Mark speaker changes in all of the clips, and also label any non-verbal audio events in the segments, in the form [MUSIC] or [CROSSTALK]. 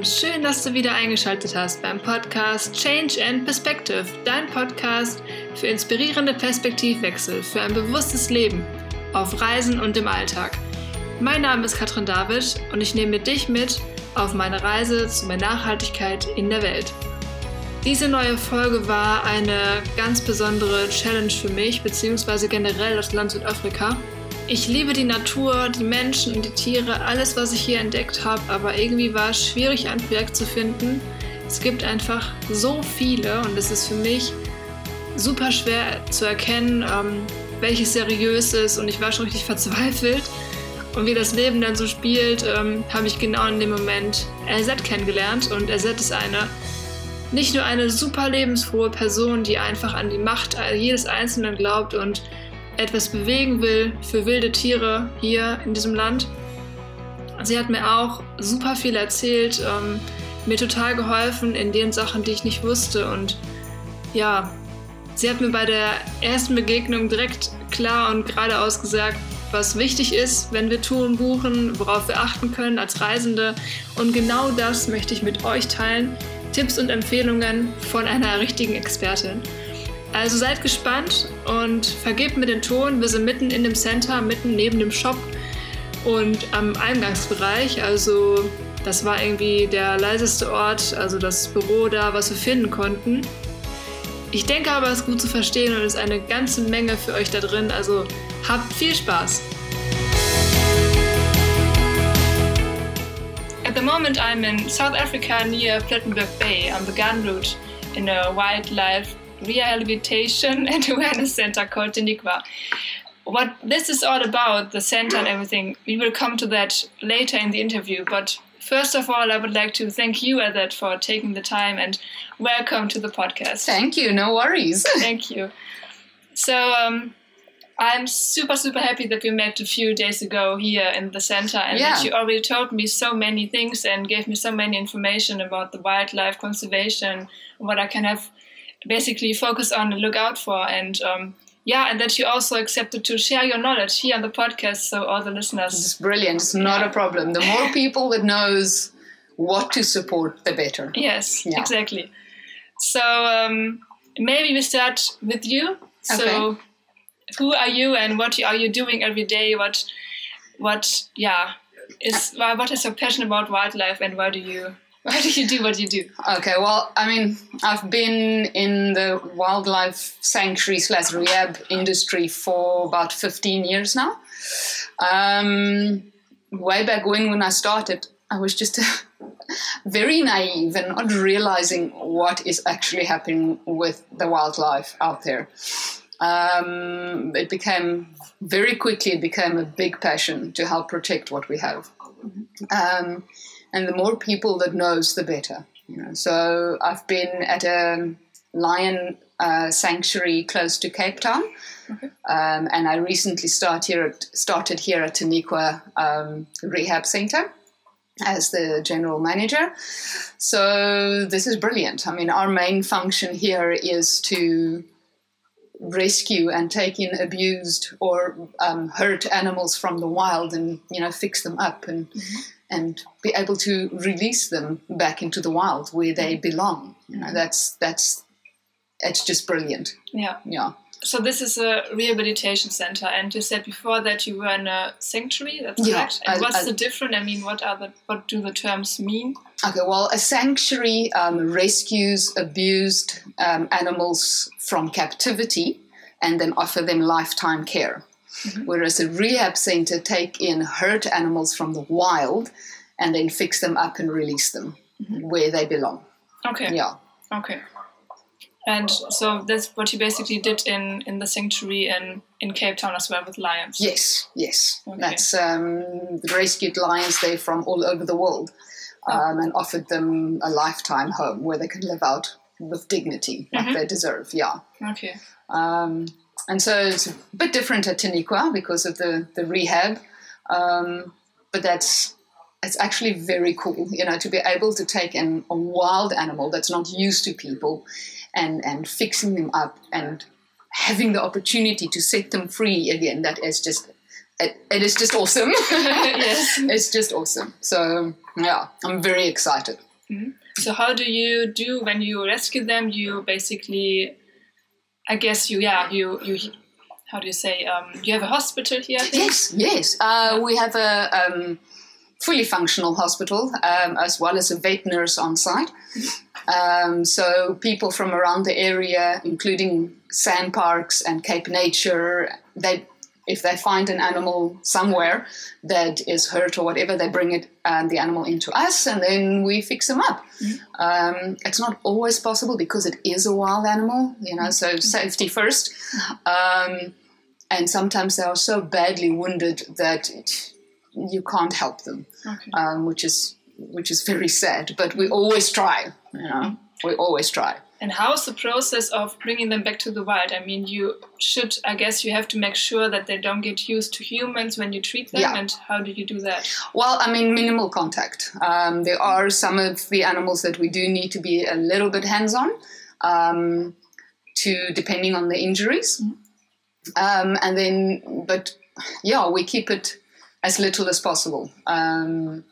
Speaker 1: und schön, dass du wieder eingeschaltet hast beim Podcast Change and Perspective, dein Podcast für inspirierende Perspektivwechsel, für ein bewusstes Leben auf Reisen und im Alltag. Mein Name ist Katrin David und ich nehme dich mit auf meine Reise zu mehr Nachhaltigkeit in der Welt. Diese neue Folge war eine ganz besondere Challenge für mich, beziehungsweise generell das Land Südafrika. Ich liebe die Natur, die Menschen und die Tiere, alles, was ich hier entdeckt habe, aber irgendwie war es schwierig, ein Projekt zu finden. Es gibt einfach so viele und es ist für mich super schwer zu erkennen, ähm, welches seriös ist und ich war schon richtig [LAUGHS] verzweifelt. Und wie das Leben dann so spielt, ähm, habe ich genau in dem Moment LZ kennengelernt und LZ ist eine nicht nur eine super lebensfrohe Person, die einfach an die Macht jedes Einzelnen glaubt und etwas bewegen will für wilde Tiere hier in diesem Land. Sie hat mir auch super viel erzählt, ähm, mir total geholfen in den Sachen, die ich nicht wusste. Und ja, sie hat mir bei der ersten Begegnung direkt klar und geradeaus gesagt, was wichtig ist, wenn wir Touren buchen, worauf wir achten können als Reisende. Und genau das möchte ich mit euch teilen. Tipps und Empfehlungen von einer richtigen Expertin. Also seid gespannt und vergebt mir den Ton. Wir sind mitten in dem Center, mitten neben dem Shop und am Eingangsbereich. Also das war irgendwie der leiseste Ort, also das Büro da, was wir finden konnten. Ich denke aber, es ist gut zu verstehen und es ist eine ganze Menge für euch da drin. Also habt viel Spaß! At the moment, I'm in South Africa near Plettenberg Bay on the gun route in a wildlife rehabilitation [LAUGHS] and awareness center called Tenikwa. What this is all about, the center and everything, we will come to that later in the interview. But first of all, I would like to thank you, Adet, for taking the time and welcome to the podcast.
Speaker 2: Thank you, no worries. [LAUGHS]
Speaker 1: thank you. So, um, I'm super, super happy that we met a few days ago here in the center and
Speaker 2: Yeah.
Speaker 1: that you already told me so many things and gave me so many information about the wildlife conservation, what I can have basically focus on and look out for. And um, yeah, and that you also accepted to share your knowledge here on the podcast so all the listeners.
Speaker 2: It's brilliant. It's not a problem. The more [LAUGHS] people that knows what to support, the better.
Speaker 1: Yes,
Speaker 2: Yeah.
Speaker 1: exactly. So um, maybe we start with you. So
Speaker 2: Okay.
Speaker 1: who are you and what are you doing every day? What, what, yeah, is why- what is your passion about wildlife and why do you why do you do what you do?
Speaker 2: Okay, well, I mean, I've been in the wildlife sanctuary slash rehab industry for about 15 years now. Um, way back when, when I started, I was just [LAUGHS] very naive and not realizing what is actually happening with the wildlife out there. Um, it became very quickly it became a big passion to help protect what we have. Um, and the more people that knows, the better. You know, so I've been at a lion uh, sanctuary close to Cape Town, um, and I recently start here at, started here at Tenikwa um, Rehab Center as the general manager. So this is brilliant. I mean, our main function here is to rescue and take in abused or um, hurt animals from the wild and you know fix them up and mm-hmm. and be able to release them back into the wild where they mm-hmm. belong. You know, mm-hmm. that's that's it's just brilliant.
Speaker 1: Yeah.
Speaker 2: Yeah.
Speaker 1: So this is a rehabilitation center, and you said before that you were in a sanctuary. That's
Speaker 2: Yeah,
Speaker 1: correct. And
Speaker 2: I-
Speaker 1: what's
Speaker 2: I-
Speaker 1: the difference? I mean, what are the what do the terms mean?
Speaker 2: Okay, well, a sanctuary um, rescues abused um, animals from captivity and then offer them lifetime care. Whereas a rehab center take in hurt animals from the wild and then fix them up and release them where they belong.
Speaker 1: Okay.
Speaker 2: Yeah.
Speaker 1: Okay. And so that's what you basically did in, in the sanctuary in, in Cape Town as well with lions.
Speaker 2: Yes, yes.
Speaker 1: Okay.
Speaker 2: That's um, rescued lions there from all over the world um, and offered them a lifetime home where they can live out with dignity like they deserve. Yeah.
Speaker 1: Okay.
Speaker 2: Um, and so it's a bit different at Tenikwa because of the, the rehab. Um, but that's it's actually very cool, you know, to be able to take an, a wild animal that's not used to people and, and fixing them up and having the opportunity to set them free again. That is just, it, it is just awesome. [LAUGHS]
Speaker 1: Yes. [LAUGHS]
Speaker 2: It's just awesome. So, yeah, I'm very excited.
Speaker 1: Mm. So how do you do when you rescue them? You basically, I guess you yeah you you how do you say um, you have a hospital here?
Speaker 2: Yes, yes. Uh, we have a um, fully functional hospital um, as well as a vet nurse on site. Um, so people from around the area, including SANParks and Cape Nature, they if they find an animal somewhere that is hurt or whatever, they bring it and the animal into us, and then we fix them up. Mm-hmm. Um, it's not always possible because it is a wild animal, you know. So mm-hmm. safety 1st um, and sometimes they are so badly wounded that it, you can't help them, okay. um, which is which is very sad. But we always try, you know. We always try.
Speaker 1: And how's the process of bringing them back to the wild? I mean, you should, I guess, you have to make sure that they don't get used to humans when you treat them. Yeah. And how do you do that?
Speaker 2: Well, I mean, minimal contact. Um, there are some of the animals that we do need to be a little bit hands on, um, to depending on the injuries. Mm-hmm. Um, and then, but yeah, we keep it as little as possible. Um,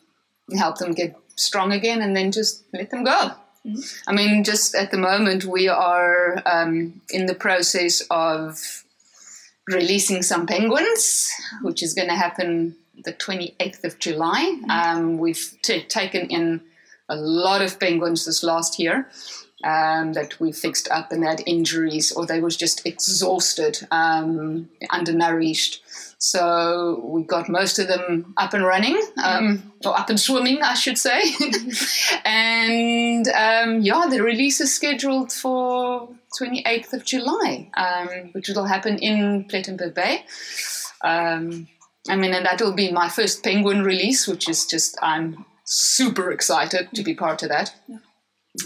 Speaker 2: help them get strong again, and then just let them go. I mean, just at the moment, we are um, in the process of releasing some penguins, which is going to happen the 28th of July. Mm-hmm. Um, we've t- taken in a lot of penguins this last year um, that we fixed up and they had injuries or they was just exhausted, um, undernourished. So we got most of them up and running, um, or up and swimming, I should say. [LAUGHS] and um, yeah, the release is scheduled for 28th of July, um, which will happen in Plettenberg Bay. Um, I mean, and that will be my first penguin release, which is just, I'm super excited to be part of that. Yeah.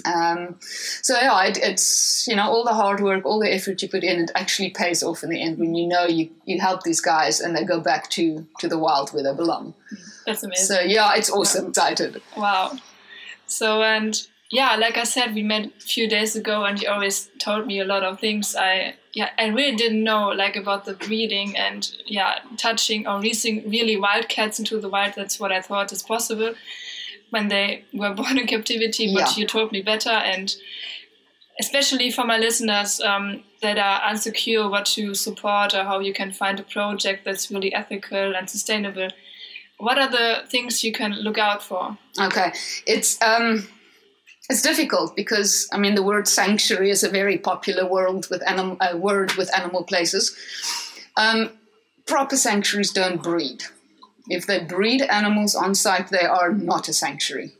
Speaker 2: Um, so yeah, it, it's you know all the hard work, all the effort you put in, it actually pays off in the end when you know you, you help these guys and they go back to to the wild where they belong.
Speaker 1: That's amazing.
Speaker 2: So yeah, it's awesome. Yeah. Excited.
Speaker 1: Wow. So and yeah, like I said, we met a few days ago, and you always told me a lot of things. I yeah, I really didn't know like about the breeding and yeah, touching or releasing really wild cats into the wild. That's what I thought is possible when they were [LAUGHS] born in captivity, but yeah. you told me better. And especially for my listeners um, that are unsecure what to support or how you can find a project that's really ethical and sustainable, what are the things you can look out for?
Speaker 2: Okay, it's um, it's difficult because I mean the word sanctuary is a very popular word with animal uh, word with animal places. Um, proper sanctuaries don't breed. If they breed animals on site, they are not a sanctuary.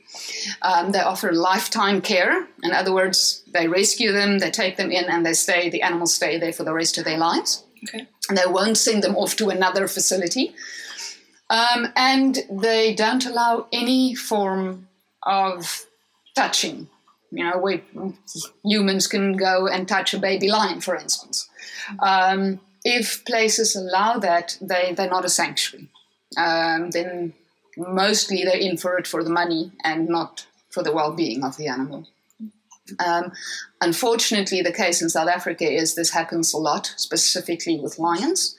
Speaker 2: Um, they offer lifetime care. In other words, they rescue them, they take them in, and they stay. The animals stay there for the rest of their lives. Okay. And they won't send them off to another facility. Um, and they don't allow any form of touching. You know, we, humans can go and touch a baby lion, for instance. Um, if places allow that, they, they're not a sanctuary um, then mostly they're in for it for the money and not for the well-being of the animal. Um, unfortunately, the case in South Africa is this happens a lot, specifically with lions.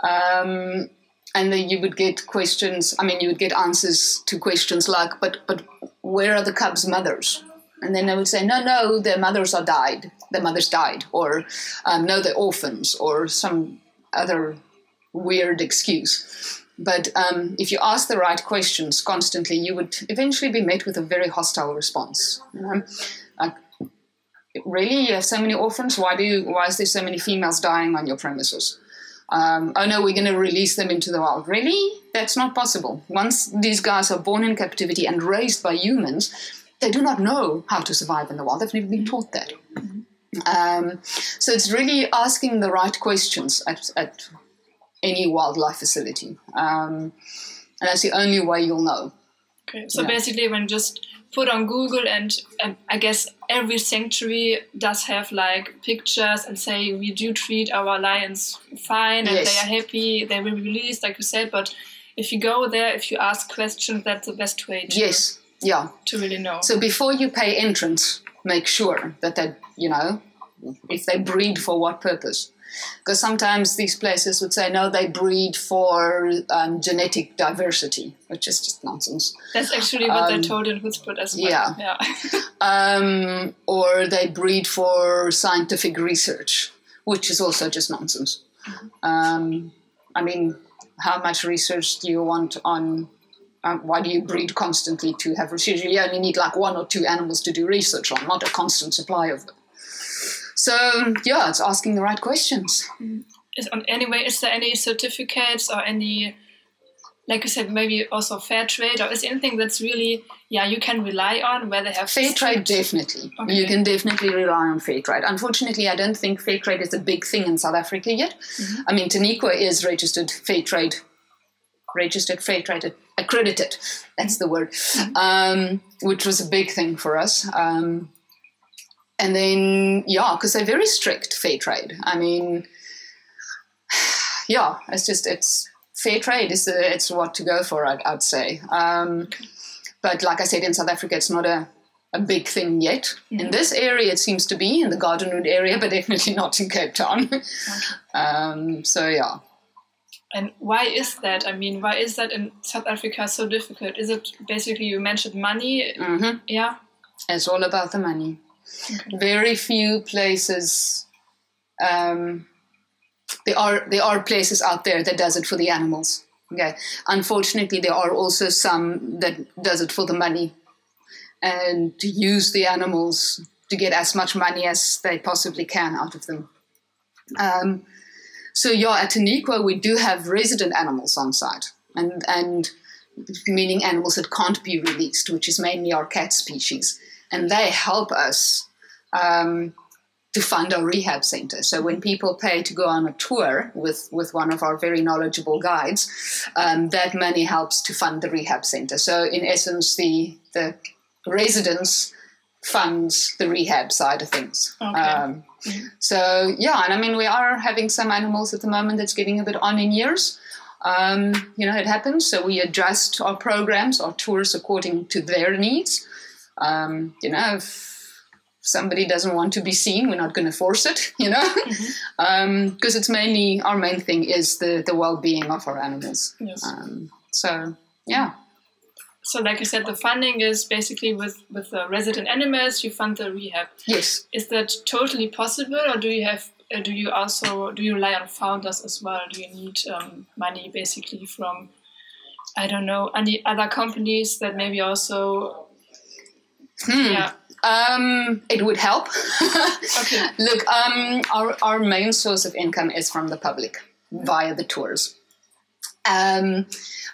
Speaker 2: Um, and then you would get questions. I mean, you would get answers to questions like, "But, but, where are the cubs' mothers?" And then they would say, "No, no, their mothers are died. Their mothers died, or um, no, they're orphans, or some other weird excuse." But um, if you ask the right questions constantly, you would eventually be met with a very hostile response. Um, like, really, you have so many orphans. Why do you, why is there so many females dying on your premises? Um, oh no, we're going to release them into the wild. Really? That's not possible. Once these guys are born in captivity and raised by humans, they do not know how to survive in the wild. They've never been taught that. Um, so it's really asking the right questions at, at any wildlife facility. Um, and that's the only way you'll know.
Speaker 1: Okay, so yeah. basically, when just put on Google, and, and I guess every sanctuary does have like pictures and say we do treat our lions fine and yes. they are happy, they will be released, like you said. But if you go there, if you ask questions, that's the best way to
Speaker 2: yes, yeah,
Speaker 1: to really know.
Speaker 2: So before you pay entrance, make sure that they, you know, if they breed for what purpose Because sometimes these places would say, no, they breed for um, genetic diversity, which is just nonsense.
Speaker 1: That's actually what um, they told in Hoedspruit as well.
Speaker 2: Yeah. yeah. [LAUGHS] [LAUGHS] um, or they breed for scientific research, which is also just nonsense. Mm-hmm. Um, I mean, how much research do you want on um, why do you breed constantly to have research? You only need like one or two animals to do research on, not a constant supply of them. So yeah, it's asking the right questions.
Speaker 1: Is on anyway, is there any certificates or any, like you said, maybe also fair trade, or is anything that's really yeah you can rely on where they have
Speaker 2: fair trade? Definitely, okay. you can definitely rely on fair trade. Unfortunately, I don't think fair trade is a big thing in South Africa yet. Mm-hmm. I mean, Tenikwa is registered fair trade, registered fair trade accredited. That's the word, mm-hmm. um, which was a big thing for us. Um, and then, yeah, because they're very strict fair trade. I mean, [SIGHS] yeah, it's just it's fair trade is the, it's what to go for. I'd, I'd say. Um, but like I said, in South Africa, it's not a a big thing yet. Mm-hmm. In this area, it seems to be in the Garden Route area, but [LAUGHS] definitely not in Cape Town. okay. um, so yeah.
Speaker 1: And why is that? I mean, why is that in South Africa so difficult? Is it basically you mentioned money?
Speaker 2: Mm-hmm.
Speaker 1: Yeah.
Speaker 2: It's all about the money. Very few places. Um, there are there are places out there that does it for the animals. Okay. Unfortunately, there are also some that does it for the money, and to use the animals to get as much money as they possibly can out of them. Um, so yeah, at Tenikwa, we do have resident animals on site, and and meaning animals that can't be released, which is mainly our cat species, and they help us um, to fund our rehab center. So when people pay to go on a tour with with one of our very knowledgeable guides, um, that money helps to fund the rehab center. So in essence, the the residents funds the rehab side of things.
Speaker 1: Okay. Um,
Speaker 2: mm-hmm. So yeah, and I mean we are having some animals at the moment that's getting a bit on in years. Um, you know, it happens. So we adjust our programs, our tours according to their needs. Um, you know, if somebody doesn't want to be seen, we're not going to force it. [LAUGHS] You know, because mm-hmm. um, it's mainly our main thing is the the well being of our animals.
Speaker 1: Yes.
Speaker 2: Um, so yeah
Speaker 1: so like you said the funding is basically with with the resident animals you fund the rehab
Speaker 2: yes
Speaker 1: is that totally possible or do you have uh, do you also do you rely on founders as well do you need um, money basically from i don't know any other companies that maybe also
Speaker 2: hmm. yeah um, it would help.
Speaker 1: okay. [LAUGHS]
Speaker 2: Look, um, our, our main source of income is from the public via the tours. Um,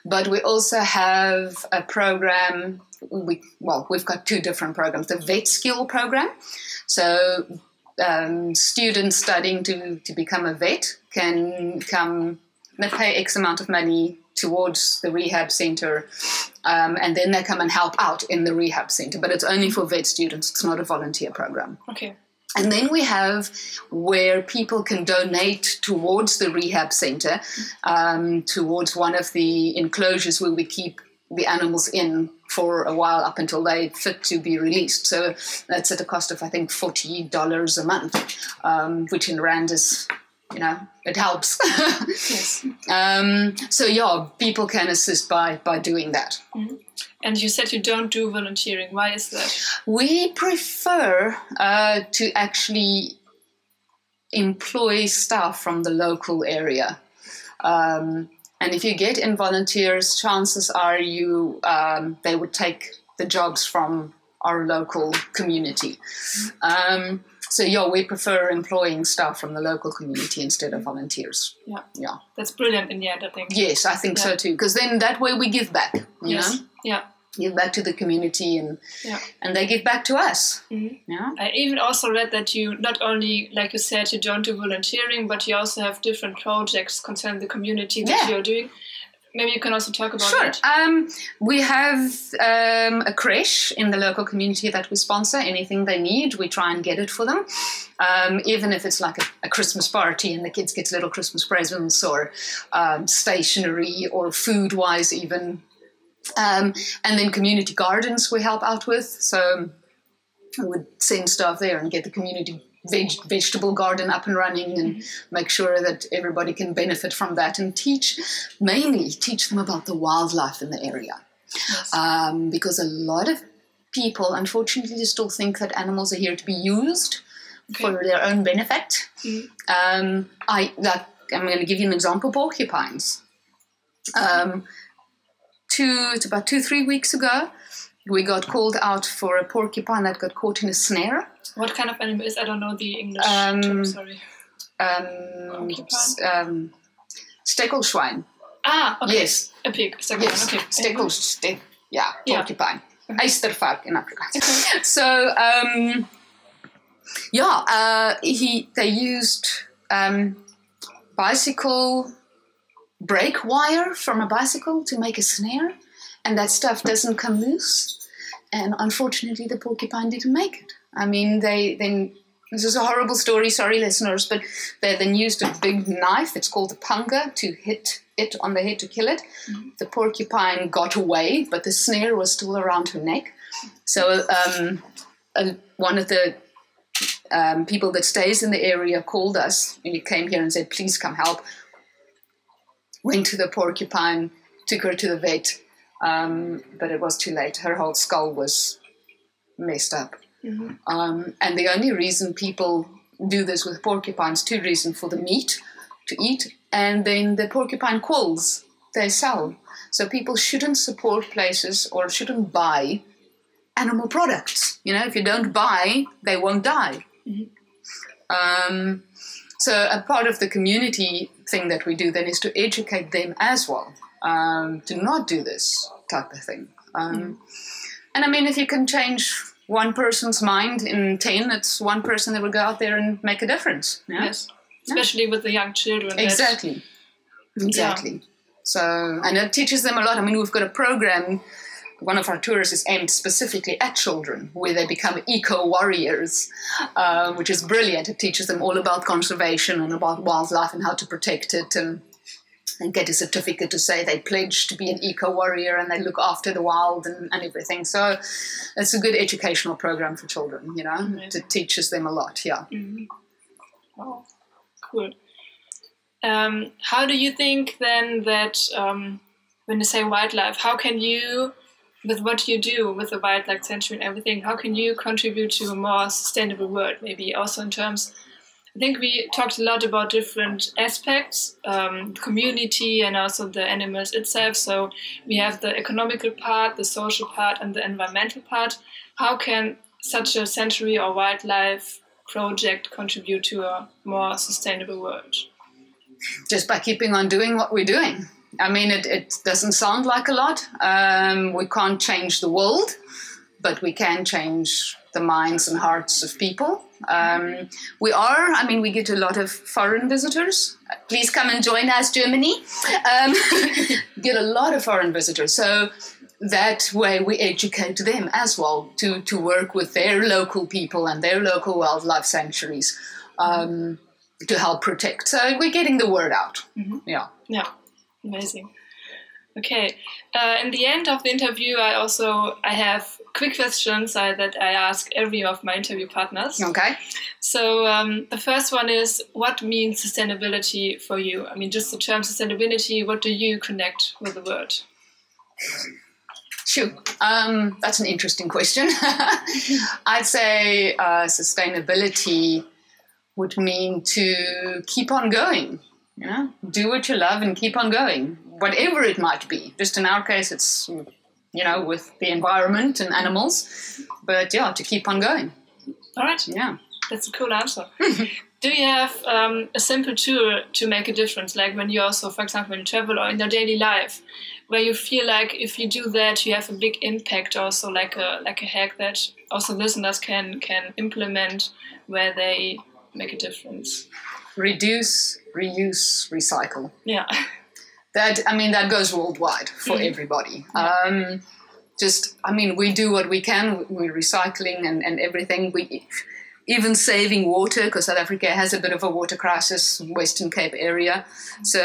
Speaker 2: but we also have a program. We, well, we've got two different programs. The vet skill program. So um, students studying to, to become a vet can come, they pay X amount of money towards the rehab center, um, and then they come and help out in the rehab center. But it's only for vet students, it's not a volunteer program.
Speaker 1: Okay.
Speaker 2: And then we have where people can donate towards the rehab center, um, towards one of the enclosures where we keep the animals in for a while up until they fit to be released. So that's at a cost of, I think, $40 a month, um, which in Rand is, you know, it helps. [LAUGHS]
Speaker 1: yes.
Speaker 2: um, so, yeah, people can assist by, by doing that.
Speaker 1: Mm-hmm. And you said you don't do volunteering. Why is that?
Speaker 2: We prefer uh, to actually employ staff from the local area. Um, and if you get in volunteers, chances are you um, they would take the jobs from our local community. Um, so yeah, we prefer employing staff from the local community instead of volunteers.
Speaker 1: Yeah,
Speaker 2: yeah,
Speaker 1: that's brilliant in the end. I think.
Speaker 2: Yes, I think yeah. so too. Because then that way we give back. You
Speaker 1: yes.
Speaker 2: know.
Speaker 1: Yeah
Speaker 2: give back to the community and
Speaker 1: yeah.
Speaker 2: and they give back to us
Speaker 1: mm-hmm.
Speaker 2: yeah
Speaker 1: i even also read that you not only like you said you don't do volunteering but you also have different projects concerning the community that yeah. you're doing maybe you can also talk about
Speaker 2: sure.
Speaker 1: that.
Speaker 2: Um, we have um, a creche in the local community that we sponsor. Anything they need, we try and get it for them. Um, even if it's like a, a, Christmas party and the kids get little Christmas presents or um, stationery or food-wise, even um, and then community gardens we help out with. So we would send staff there and get the community veg- vegetable garden up and running and make sure that everybody can benefit from that and teach, mainly teach them about the wildlife in the area.
Speaker 1: Yes.
Speaker 2: Um, because a lot of people, unfortunately, still think that animals are here to be used
Speaker 1: Okay.
Speaker 2: for their own benefit.
Speaker 1: Mm.
Speaker 2: Um, I that I'm going to give you an example: porcupines. Um, two, it's about two, three weeks ago, we got called out for a porcupine that got caught in a snare.
Speaker 1: What kind of animal is? I don't know the English
Speaker 2: Um,
Speaker 1: term. Sorry.
Speaker 2: Um, um, Steckelschwein.
Speaker 1: Ah, okay.
Speaker 2: Yes,
Speaker 1: A pig.
Speaker 2: Yes.
Speaker 1: Okay.
Speaker 2: Steckelste- yeah,
Speaker 1: Yeah.
Speaker 2: porcupine. Ystervark in Afrikaans. So, um, yeah, uh, he they used um, bicycle brake wire from a bicycle to make a snare, and that stuff doesn't come loose. And unfortunately, the porcupine didn't make it. I mean, they then. This is a horrible story, sorry listeners, but they then used a big knife, it's called a panga, to hit it on the head to kill it. The porcupine got away, but the snare was still around her neck. So um, uh, one of the um, people that stays in the area called us and he came here and said, please come help. Went to the porcupine, took her to the vet, um, but it was too late. Her whole skull was messed up.
Speaker 1: Mhm.
Speaker 2: Um, and the only reason people do this with porcupines, two reasons for the meat to eat, and then the porcupine quills they sell. So people shouldn't support places or shouldn't buy animal products. You know, if you don't buy, they won't die. Um, so a part of the community thing that we do then is to educate them as well um, to not do this type of thing. Um, And I mean, if you can change one person's mind in 10, it's one person that will go out there and make a difference. Yeah?
Speaker 1: Yes. Especially with the young children.
Speaker 2: Exactly. Exactly. So, and it teaches them a lot. I mean, we've got a program. One of our tours is aimed specifically at children, where they become eco warriors, uh, which is brilliant. It teaches them all about conservation and about wildlife and how to protect it, and and get a certificate to say they pledge to be an eco warrior and they look after the wild and, and everything. So, it's a good educational program for children. You know, it teaches them a lot. Yeah.
Speaker 1: Mhm. Oh, cool. Um, how do you think then that um, when you say wildlife, how can you, with what you do with the wildlife sanctuary and everything, how can you contribute to a more sustainable world? Maybe also in terms, I think we talked a lot about different aspects, um, community and also the animals itself. So we have the economical part, the social part, and the environmental part. How can such a sanctuary or wildlife project contribute to a more sustainable world?
Speaker 2: just by keeping on doing what we're doing. I mean, it, it doesn't sound like a lot. Um, we can't change the world, but we can change the minds and hearts of people. Um, we are, I mean, we get a lot of foreign visitors. Please come and join us, Germany. Um, [LAUGHS] get a lot of foreign visitors. So that way we educate them as well to, to work with their local people and their local wildlife sanctuaries. Um, to help protect. So we're getting the word out.
Speaker 1: Mhm.
Speaker 2: Yeah.
Speaker 1: Yeah, amazing. Okay, uh, in the end of the interview, I also I have quick questions uh, that I ask every of my interview partners.
Speaker 2: Okay.
Speaker 1: So um, the first one is, what means sustainability for you? I mean, just the term sustainability. What do you connect with the word?
Speaker 2: Sure. Um, that's an interesting question. [LAUGHS] I'd say uh, sustainability would mean to keep on going. You know, do what you love and keep on going, whatever it might be. Just in our case, it's you know with the environment and animals, but yeah, to keep on going.
Speaker 1: All right,
Speaker 2: Yeah.
Speaker 1: that's a cool answer. [LAUGHS] do you have um, a simple tool to make a difference, like when you also, for example, in travel or in your daily life, where you feel like if you do that, you have a big impact, also like a like a hack that also listeners can can implement, where they make a difference.
Speaker 2: Reduce, reuse, recycle.
Speaker 1: Yeah. [LAUGHS]
Speaker 2: that i mean that goes worldwide for
Speaker 1: Mhm.
Speaker 2: everybody. Um, just i mean we do what we can. We're recycling and, and everything. We even saving water because south africa has a bit of a water crisis western cape area. So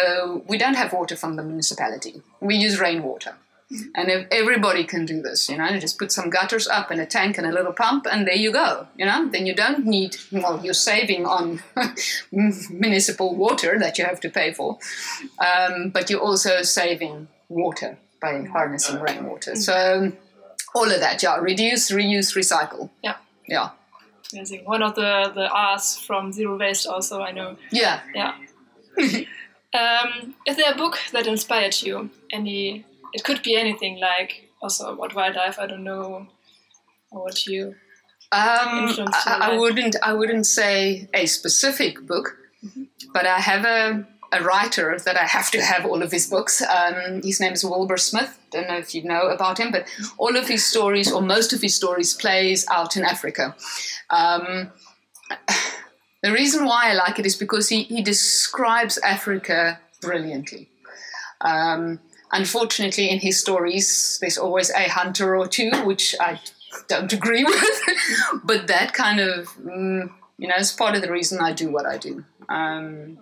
Speaker 2: we don't have water from the municipality. We use rainwater And if everybody can do this, you know, you just put some gutters up and a tank and a little pump, and there you go. You know, then you don't need. Well, you're saving on [LAUGHS] municipal water that you have to pay for, um, but you're also saving water by harnessing rainwater. So all of that, yeah. Reduce, reuse, recycle.
Speaker 1: Yeah.
Speaker 2: Yeah.
Speaker 1: Amazing. One of the the R's from Zero Waste, also I know.
Speaker 2: Yeah.
Speaker 1: Yeah. [LAUGHS] um, is there a book that inspired you? Any? It could be anything, like also about wildlife. I don't know, what you.
Speaker 2: Um, I, I wouldn't. I wouldn't say a specific book, but I have a, a writer that I have to have all of his books. Um, his name is Wilbur Smith. Don't know if you know about him, but all of his stories, or most of his stories, plays out in Africa. Um, the reason why I like it is because he, he describes Africa brilliantly. Um, unfortunately, in his stories, there's always a hunter or two, which I don't [LAUGHS] agree with. [LAUGHS] but that kind of, mm, you know, is part of the reason I do what I do. Um,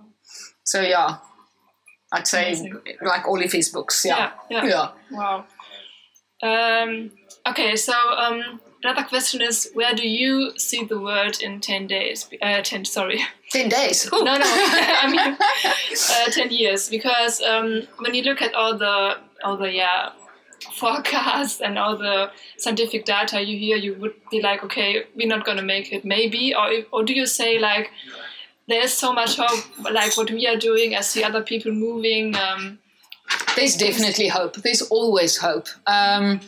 Speaker 2: so yeah, I'd say
Speaker 1: Amazing.
Speaker 2: like all of his books. Yeah,
Speaker 1: Yeah, yeah.
Speaker 2: yeah.
Speaker 1: Wow. Um, okay, so um, another question is, where do you see the world in ten days? Uh, ten, sorry.
Speaker 2: Ten days. Ooh.
Speaker 1: No, no. [LAUGHS] I mean, [LAUGHS] uh, ten years. Because um, when you look at all the all the yeah forecasts and all the scientific data you hear, you would be like, okay, we're not gonna make it, maybe, or if, or do you say like, there's so much hope, like what we are doing, I see other people moving. Um,
Speaker 2: There's definitely hope. There's always hope. Um,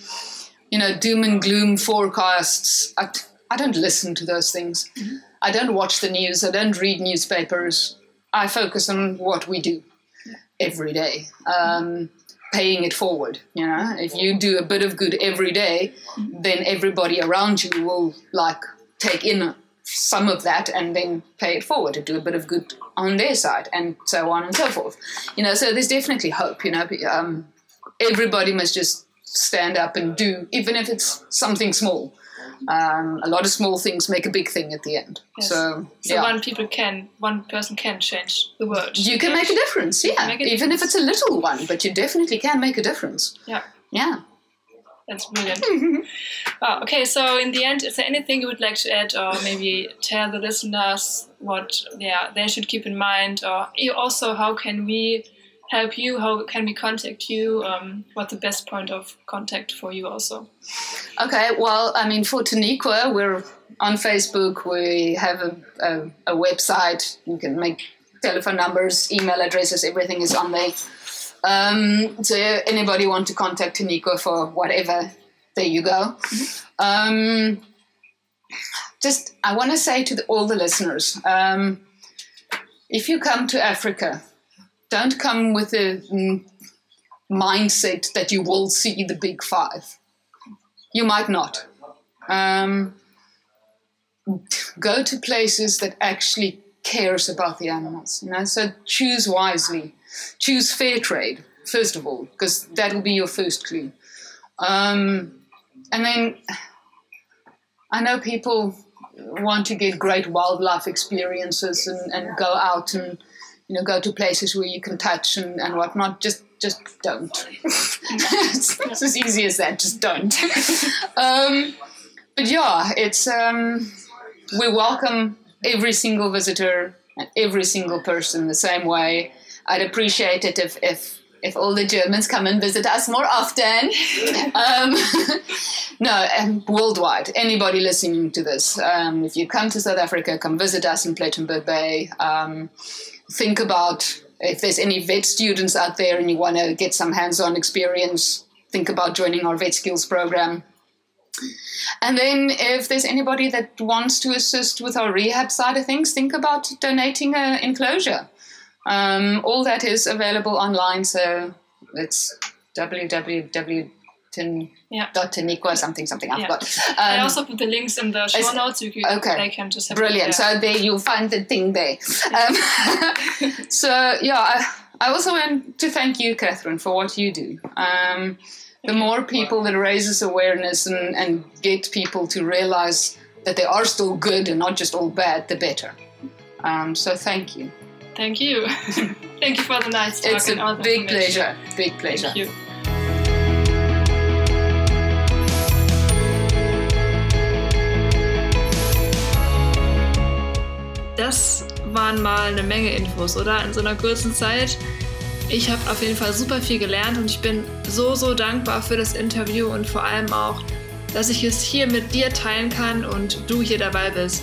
Speaker 2: you know, doom and gloom forecasts. I, I don't listen to those things. I don't watch the news. I don't read newspapers. I focus on what we do every day, um, paying it forward. You know, if you do a bit of good every day, then everybody around you will like take in some of that and then pay it forward to do a bit of good on their side and so on and so forth you know so there's definitely hope you know um, everybody must just stand up and do even if it's something small um, a lot of small things make a big thing at the end
Speaker 1: Yes.
Speaker 2: so,
Speaker 1: so
Speaker 2: yeah
Speaker 1: one people can, one person can change the world.
Speaker 2: you can make a difference yeah
Speaker 1: a
Speaker 2: even if it's a little one but you definitely can make a difference
Speaker 1: Yeah.
Speaker 2: yeah
Speaker 1: That's brilliant. wow. Okay, so in the end, is there anything you would like to add, or maybe tell the listeners what yeah they should keep in mind, or also how can we help you? How can we contact you? Um, what's the best point of contact for you also?
Speaker 2: Okay, well, I mean, for Tenikwa, we're on Facebook. We have a, a, a website. You can make telephone numbers, email addresses, everything is on there. Um, so anybody want to contact Tenikwa for whatever, there you go. Um, just, I want to say to the, all the listeners, um, if you come to Africa, don't come with a mm, mindset that you will see the big five you might not. Um, go to places that actually cares about the animals. You know, so choose wisely. Choose fair trade first of all, because that will be your first clue. Um, and then I know people want to get great wildlife experiences and, and go out and you know go to places where you can touch and, and whatnot. Just just don't. it's, [LAUGHS] it's as easy as that. Just don't. [LAUGHS] um, but yeah, it's um, we welcome every single visitor and every single person the same way. I'd appreciate it if if if all the Germans come and visit us more often. [LAUGHS] um, no, um, worldwide. Anybody listening to this, um, if you come to South Africa, come visit us in Plettenberg Bay. Think about if there's any vet students out there and you want to get some hands-on experience. Think about joining our vet skills program. And then, if there's anybody that wants to assist with our rehab side of things, think about donating an enclosure. Um, all that is available online, so it's www.tenikwa
Speaker 1: Yeah.
Speaker 2: something something. I
Speaker 1: Yeah. I
Speaker 2: Um,
Speaker 1: also put the links in the show notes. You can,
Speaker 2: okay.
Speaker 1: they can just have
Speaker 2: Brilliant. So there you'll find the thing there. Um, [LAUGHS] so yeah, I, I also want to thank you, Catherine, for what you do. Um, the more people that raises awareness and, and get people to realize that they are still good and not just all bad, the better. Um, so thank you.
Speaker 1: Thank you. [LAUGHS] Thank you for the nice talk
Speaker 2: It's
Speaker 1: and all
Speaker 2: a big pleasure. Big pleasure.
Speaker 1: Das waren mal eine Menge Infos, oder? In so einer kurzen Zeit. Ich habe auf jeden Fall super viel gelernt und ich bin so, so dankbar für das Interview und vor allem auch, dass ich es hier mit dir teilen kann und du hier dabei bist.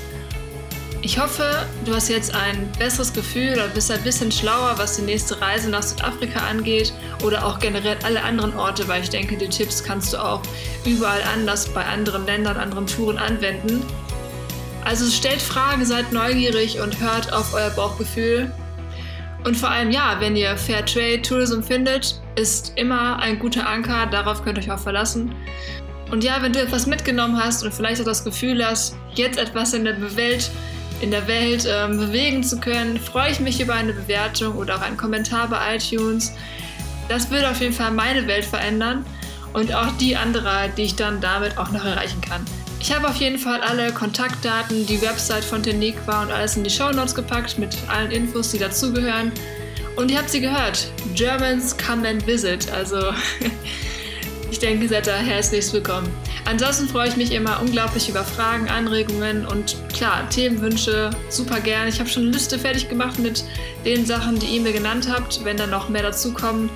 Speaker 1: Ich hoffe, du hast jetzt ein besseres Gefühl oder bist ein bisschen schlauer, was die nächste Reise nach Südafrika angeht oder auch generell alle anderen Orte, weil ich denke, die Tipps kannst du auch überall anders bei anderen Ländern, anderen Touren anwenden. Also stellt Fragen, seid neugierig und hört auf euer Bauchgefühl. Und vor allem, ja, wenn ihr Fair Trade Tourism findet, ist immer ein guter Anker, darauf könnt ihr euch auch verlassen. Und ja, wenn du etwas mitgenommen hast und vielleicht auch das Gefühl hast, jetzt etwas in der Welt, in der Welt ähm, bewegen zu können, freue ich mich über eine Bewertung oder auch einen Kommentar bei iTunes. Das würde auf jeden Fall meine Welt verändern und auch die anderer, die ich dann damit auch noch erreichen kann. Ich habe auf jeden Fall alle Kontaktdaten, die Website von Teniqua und alles in die Show Notes gepackt mit allen Infos, die dazugehören. Und ihr habt sie gehört. Germans come and visit. Also [LAUGHS] ich denke, ihr seid da herzlich willkommen. Ansonsten freue ich mich immer unglaublich über Fragen, Anregungen und klar, Themenwünsche super gern. Ich habe schon eine Liste fertig gemacht mit den Sachen, die ihr mir genannt habt. Wenn da noch mehr dazukommen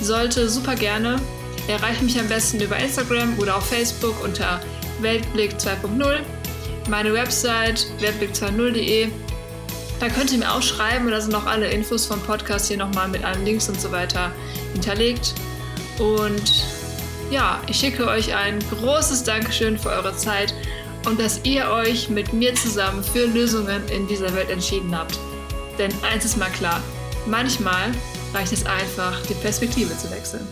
Speaker 1: sollte, super gerne. Erreicht mich am besten über Instagram oder auf Facebook unter Weltblick 2.0, meine Website weltblick20.de. Da könnt ihr mir auch schreiben da sind noch alle Infos vom Podcast hier nochmal mit allen Links und so weiter hinterlegt. Und ja, ich schicke euch ein großes Dankeschön für eure Zeit und dass ihr euch mit mir zusammen für Lösungen in dieser Welt entschieden habt. Denn eins ist mal klar, manchmal reicht es einfach, die Perspektive zu wechseln.